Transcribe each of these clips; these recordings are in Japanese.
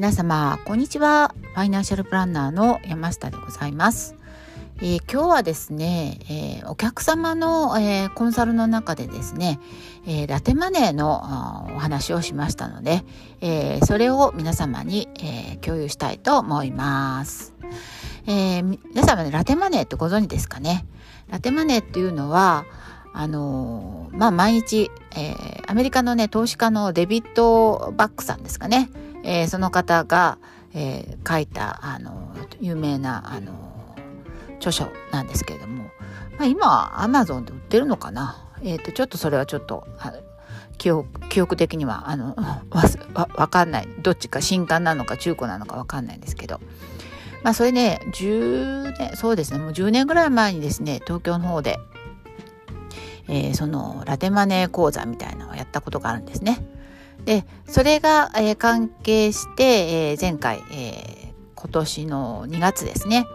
皆様こんにちは。ファイナンシャルプランナーの山下でございます、えー、今日はですね、えー、お客様の、えー、コンサルの中でですね、えラテマネーのお話をしましたので、えそれを皆様に、え共有したいと思います、え皆様ねラテマネーってご存知ですかね？ラテマネーっていうのはあのまあ毎日、えアメリカのね投資家のデビッド・バックさんですかね？えー、その方が、えー、書いたあの有名なあの著書なんですけれども、まあ、今アマゾンで売ってるのかな、えーと、ちょっとそれはちょっと記憶記憶的にはあの わわかんないどっちか新刊なのか中古なのかわかんないんですけど。まあそれね10年そうですねもう10年ぐらい前にですね東京の方で、えー、そのラテマネー講座みたいなのをやったことがあるんですね。でそれが、えー、関係して、えー、前回、えー、今年の2月ですね、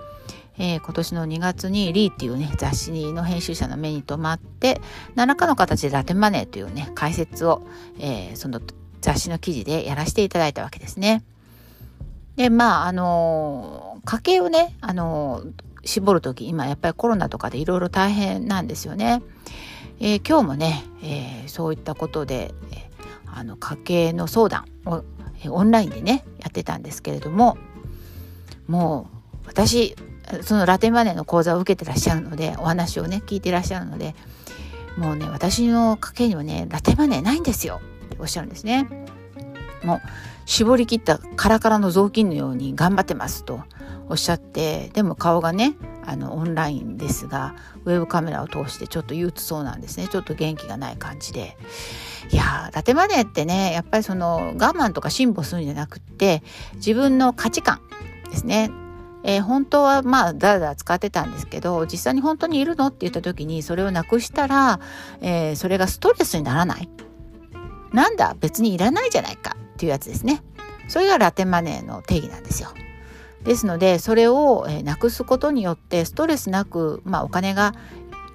えー、今年の2月にリーっていうね雑誌の編集者の目に留まって何らかの形でラテンマネーというね解説を、えー、その雑誌の記事でやらせていただいたわけですね。でまああの家計をねあの絞る時今やっぱりコロナとかでいろいろ大変なんですよね。えー、今日もね、え、そういったことで、あの家計の相談をオンラインでねやってたんですけれどももう私そのラテンマネーの講座を受けてらっしゃるのでお話をね聞いてらっしゃるのでもうね私の家計にはねラテンマネーないんですよっておっしゃるんですね。もう絞り切ったカラカラの雑巾のように頑張ってますとおっしゃってでも顔がねあのオンラインですがウェブカメラを通してちょっと憂鬱そうなんですね。ちょっと元気がない感じで。いやラテマネーってねやっぱりその我慢とか辛抱するんじゃなくって自分の価値観ですね。えー、本当はまあだらだら使ってたんですけど実際に本当にいるのって言った時にそれをなくしたら、えー、それがストレスにならない。なんだ別にいらないじゃないかっていうやつですね。それがラテマネーの定義なんですよ。ですのでそれを、なくすことによってストレスなく、まあ、お金が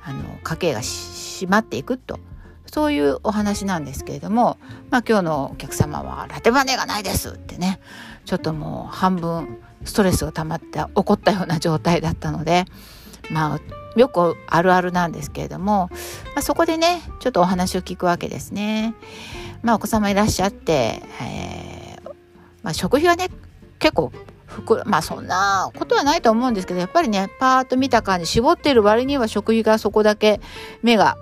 あの家計が閉まっていくとそういうお話なんですけれども、まあ、今日のお客様は「ラテマネがないです」ってねちょっともう半分ストレスが溜まって怒ったような状態だったのでまあよくあるあるなんですけれども、まあ、そこでねちょっとお話を聞くわけですね。まあ、お子様いらっしゃって、えーまあ、食費はね結構まあそんなことはないと思うんですけどやっぱりねパーッと見た感じ絞ってる割には食費がそこだけ目が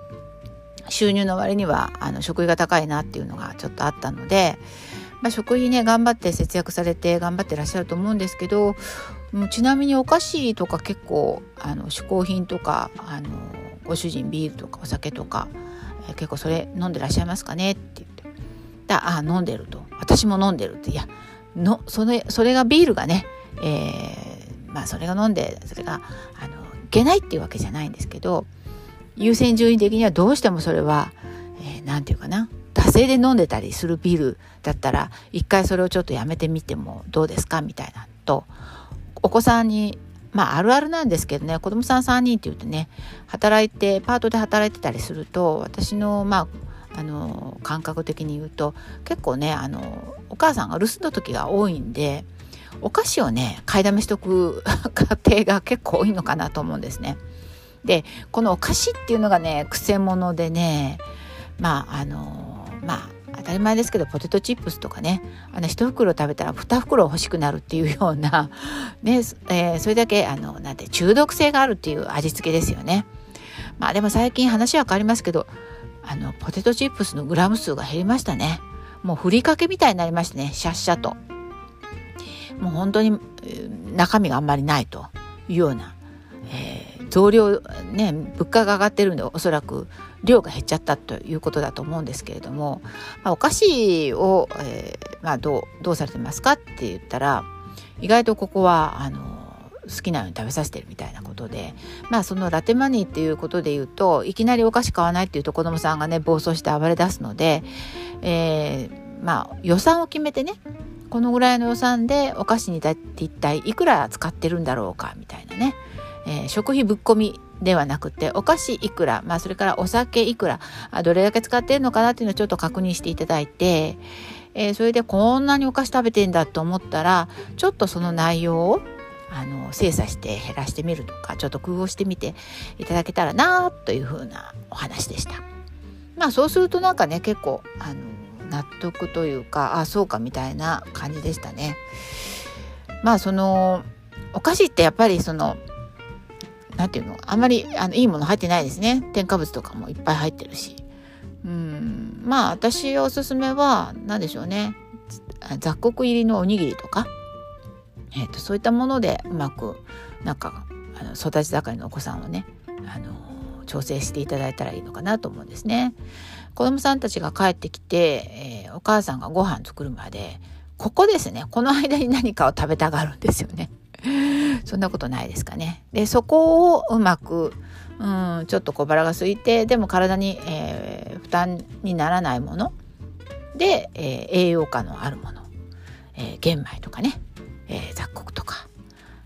収入の割にはあの食費が高いなっていうのがちょっとあったので、まあ、食費ね頑張って節約されて頑張ってらっしゃると思うんですけどもうちなみにお菓子とか結構あの嗜好品とかあのご主人ビールとかお酒とか、え、結構それ飲んでらっしゃいますかねって言って。だあ飲んでると。私も飲んでるって。いやのそれそれがビールがね、えー、まあそれが飲んでそれがあのいけないっていうわけじゃないんですけど優先順位的にはどうしてもそれは何、えー、て言うかな惰性で飲んでたりするビールだったら一回それをちょっとやめてみてもどうですかみたいなとお子さんにまああるあるなんですけどね子供さん3人って言うとね働いてパートで働いてたりすると私のまああの感覚的に言うと結構ねあのお母さんが留守の時が多いんでお菓子をね買いだめしとく 家庭が結構多いのかなと思うんですね。でこのお菓子っていうのがねくせ者でねまああのまあ当たり前ですけどポテトチップスとかねあの1袋食べたら2袋欲しくなるっていうような、ねえー、それだけあのなんて中毒性があるっていう味付けですよね。まあでも最近話は変わりますけどあのポテトチップスのグラム数が減りましたね。もうふりかけみたいになりましたねシャッシャと。もう本当に中身があんまりないというようなえー、増量ね物価が上がってるんでおそらく量が減っちゃったということだと思うんですけれども、まあ、お菓子を、えー、まあ、どうどうされてますかって言ったら意外とここはあの好きなように食べさせてるみたいなことで。まあそのラテマニーっていうことで言うといきなりお菓子買わないっていうと子供さんがね暴走して暴れ出すので、えー、まあ予算を決めてねこのぐらいの予算でお菓子に一体いくら使ってるんだろうかみたいなね。えー、食費ぶっ込みではなくてお菓子いくら、まあ、それからお酒いくらどれだけ使ってるのかなっていうのをちょっと確認していただいて、えー、それでこんなにお菓子食べてんだと思ったらちょっとその内容をあの精査して減らしてみるとかちょっと工夫してみていただけたらなというふうなお話でした。まあそうするとなんかね結構あの納得というかあそうかみたいな感じでしたね。まあそのお菓子ってやっぱりその何て言うのあんまりあのいいもの入ってないですね添加物とかもいっぱい入ってるしうんまあ私おすすめは何でしょうね雑穀入りのおにぎりとか、えーと、そういったものでうまくなんかあの育ち盛りのお子さんをねあの調整していただいたらいいのかなと思うんですね。子供さんたちが帰ってきて、えー、お母さんがご飯作るまでここですねこの間に何かを食べたがるんですよね。そんなことないですかね。でそこをうまくうんちょっと小腹が空いてでも体に、えー、負担にならないもので、えー、栄養価のあるもの、えー、玄米とかね、えー、雑穀とか、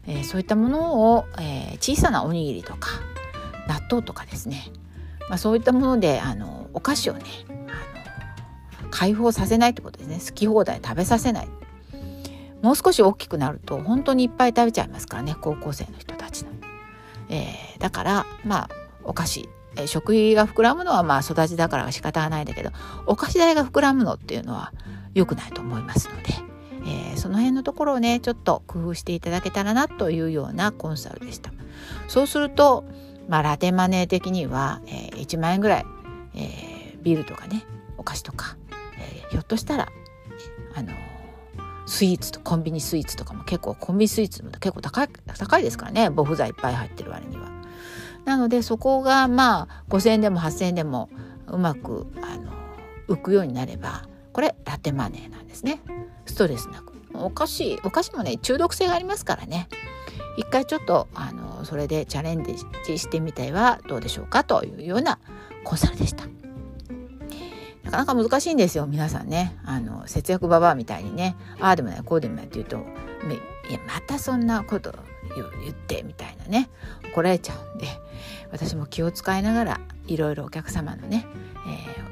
えー、そういったものを、えー、小さなおにぎりとか納豆とかですね、まあ、そういったものであのお菓子をねあの解放させないってことですね。好き放題食べさせない。もう少し大きくなると本当にいっぱい食べちゃいますからね高校生の人たちの。えー、だからまあお菓子食費が膨らむのはまあ育ちだから仕方がないんだけどお菓子代が膨らむのっていうのは良くないと思いますので、えー、その辺のところをねちょっと工夫していただけたらなというようなコンサルでした。そうすると、まあ、ラテマネー的には、えー、1万円ぐらい、えー、ビールとかねお菓子とか、えー、ひょっとしたらあのスイーツとコンビニスイーツとかも結構コンビニスイーツも結構高い高いですからね。防腐剤いっぱい入ってる割には。なのでそこがまあ5,000円でも8,000円でもうまくあの浮くようになればこれラテマネーなんですね。ストレスなく。お菓子お菓子もね中毒性がありますからね。一回ちょっとあのそれでチャレンジしてみてはどうでしょうかというようなコンサルでした。なかなか難しいんですよ皆さんね。あの節約ババアみたいにね。ああでもないこうでもないって言うといやまたそんなこと言ってみたいなね。怒られちゃうんで私も気を使いながらいろいろお客様のね、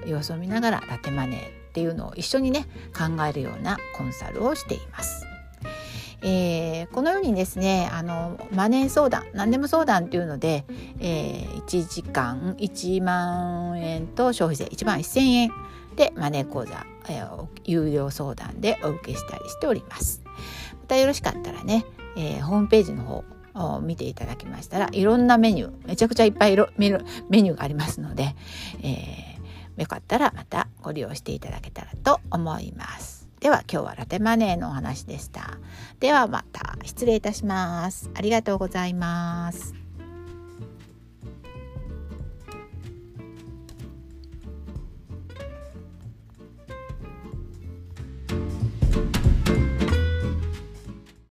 えー、様子を見ながらラテマネーっていうのを一緒にね考えるようなコンサルをしています。えー、このようにですねあのマネー相談何でも相談っていうので、えー、1時間1万円と消費税1万1,000円でマネー講座、えー、有料相談でお受けしたりしております。またよろしかったらね、えー、ホームページの方を見ていただきましたらいろんなメニューめちゃくちゃいっぱいメニューがありますので、えー、よかったらまたご利用していただけたらと思います。では今日はラテマネーのお話でした。ではまた失礼いたします。ありがとうございます。